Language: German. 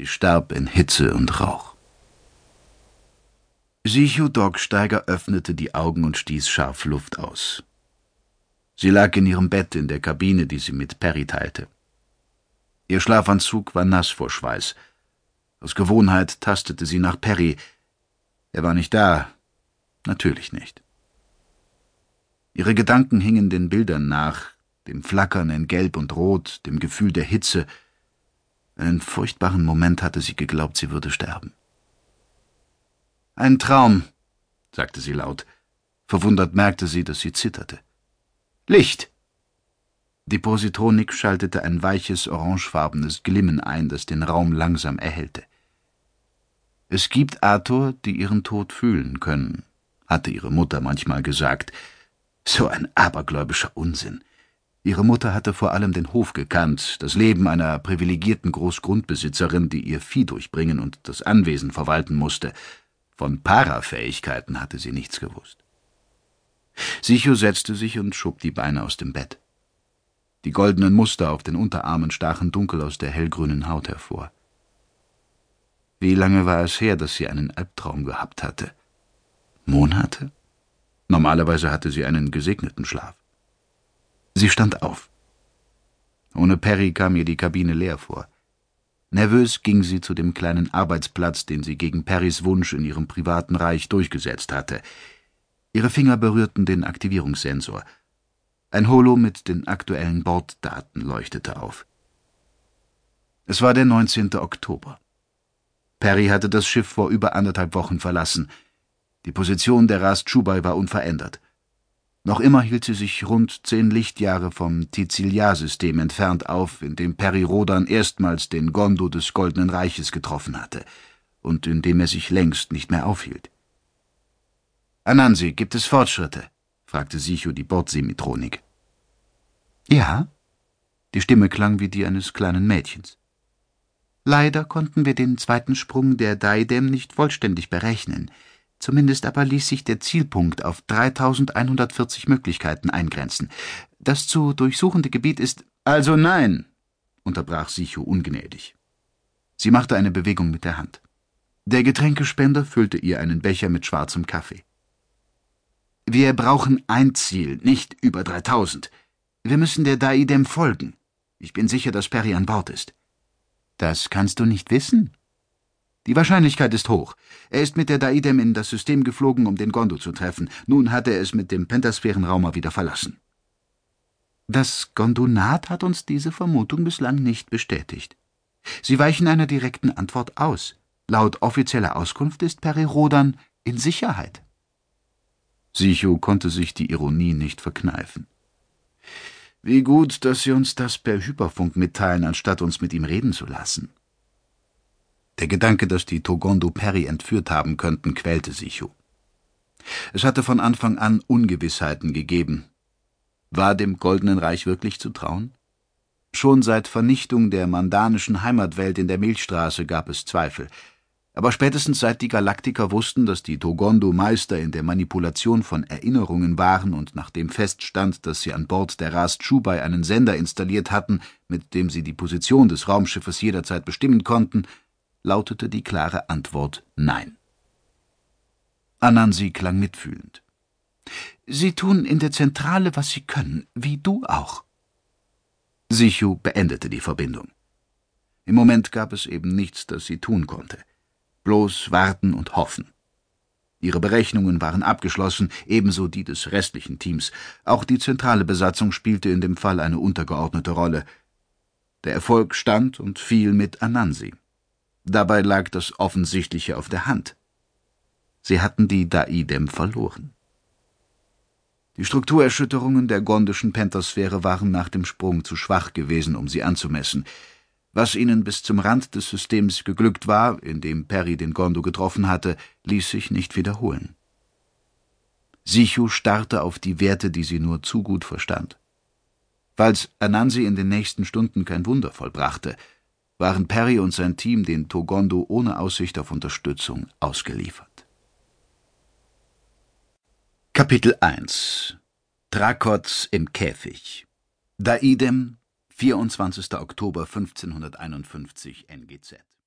Sie starb in Hitze und Rauch. Sichu Dogsteiger öffnete die Augen und stieß scharf Luft aus. Sie lag in ihrem Bett in der Kabine, die sie mit Perry teilte. Ihr Schlafanzug war nass vor Schweiß. Aus Gewohnheit tastete sie nach Perry. Er war nicht da. Natürlich nicht. Ihre Gedanken hingen den Bildern nach, dem Flackern in Gelb und Rot, dem Gefühl der Hitze. Einen furchtbaren Moment hatte sie geglaubt, sie würde sterben. Ein Traum, sagte sie laut. Verwundert merkte sie, dass sie zitterte. Licht! Die Positronik schaltete ein weiches, orangefarbenes Glimmen ein, das den Raum langsam erhellte. Es gibt Arthur, die ihren Tod fühlen können, hatte ihre Mutter manchmal gesagt. So ein abergläubischer Unsinn. Ihre Mutter hatte vor allem den Hof gekannt, das Leben einer privilegierten Großgrundbesitzerin, die ihr Vieh durchbringen und das Anwesen verwalten musste, von Parafähigkeiten hatte sie nichts gewusst. Sicho setzte sich und schob die Beine aus dem Bett. Die goldenen Muster auf den Unterarmen stachen dunkel aus der hellgrünen Haut hervor. Wie lange war es her, dass sie einen Albtraum gehabt hatte? Monate? Normalerweise hatte sie einen gesegneten Schlaf. Sie stand auf. Ohne Perry kam ihr die Kabine leer vor. Nervös ging sie zu dem kleinen Arbeitsplatz, den sie gegen Perrys Wunsch in ihrem privaten Reich durchgesetzt hatte. Ihre Finger berührten den Aktivierungssensor. Ein Holo mit den aktuellen Borddaten leuchtete auf. Es war der 19. Oktober. Perry hatte das Schiff vor über anderthalb Wochen verlassen. Die Position der Rast Chubai war unverändert. Noch immer hielt sie sich rund zehn Lichtjahre vom Tiziliar-System entfernt auf, in dem Peri Rodan erstmals den Gondo des Goldenen Reiches getroffen hatte und in dem er sich längst nicht mehr aufhielt. Anansi, gibt es Fortschritte? fragte Sicho die Bordsemitronik. Ja. Die Stimme klang wie die eines kleinen Mädchens. Leider konnten wir den zweiten Sprung der Daidem nicht vollständig berechnen. Zumindest aber ließ sich der Zielpunkt auf 3140 Möglichkeiten eingrenzen. Das zu durchsuchende Gebiet ist. Also nein, unterbrach Sicho ungnädig. Sie machte eine Bewegung mit der Hand. Der Getränkespender füllte ihr einen Becher mit schwarzem Kaffee. Wir brauchen ein Ziel, nicht über 3000. Wir müssen der Daidem folgen. Ich bin sicher, dass Perry an Bord ist. Das kannst du nicht wissen, die Wahrscheinlichkeit ist hoch. Er ist mit der Daidem in das System geflogen, um den Gondo zu treffen. Nun hat er es mit dem Pentasphärenraumer wieder verlassen. Das Gondonat hat uns diese Vermutung bislang nicht bestätigt. Sie weichen einer direkten Antwort aus. Laut offizieller Auskunft ist Perirodan in Sicherheit. Sicho konnte sich die Ironie nicht verkneifen. Wie gut, dass Sie uns das per Hyperfunk mitteilen, anstatt uns mit ihm reden zu lassen. Der Gedanke, dass die Togondo Perry entführt haben könnten, quälte Sichu. Es hatte von Anfang an Ungewissheiten gegeben. War dem Goldenen Reich wirklich zu trauen? Schon seit Vernichtung der mandanischen Heimatwelt in der Milchstraße gab es Zweifel. Aber spätestens seit die Galaktiker wussten, dass die Togondo Meister in der Manipulation von Erinnerungen waren und nachdem feststand, dass sie an Bord der Rast Chubai einen Sender installiert hatten, mit dem sie die Position des Raumschiffes jederzeit bestimmen konnten, lautete die klare Antwort Nein. Anansi klang mitfühlend. Sie tun in der Zentrale, was Sie können, wie du auch. Sichu beendete die Verbindung. Im Moment gab es eben nichts, das sie tun konnte. Bloß warten und hoffen. Ihre Berechnungen waren abgeschlossen, ebenso die des restlichen Teams. Auch die zentrale Besatzung spielte in dem Fall eine untergeordnete Rolle. Der Erfolg stand und fiel mit Anansi. Dabei lag das Offensichtliche auf der Hand. Sie hatten die Daidem verloren. Die Strukturerschütterungen der gondischen Pentasphäre waren nach dem Sprung zu schwach gewesen, um sie anzumessen. Was ihnen bis zum Rand des Systems geglückt war, indem Perry den Gondo getroffen hatte, ließ sich nicht wiederholen. Sichu starrte auf die Werte, die sie nur zu gut verstand. Falls Anansi in den nächsten Stunden kein Wunder vollbrachte, waren Perry und sein Team den Togondo ohne Aussicht auf Unterstützung ausgeliefert. Kapitel 1 Trakots im Käfig Daidem, 24. Oktober 1551 NGZ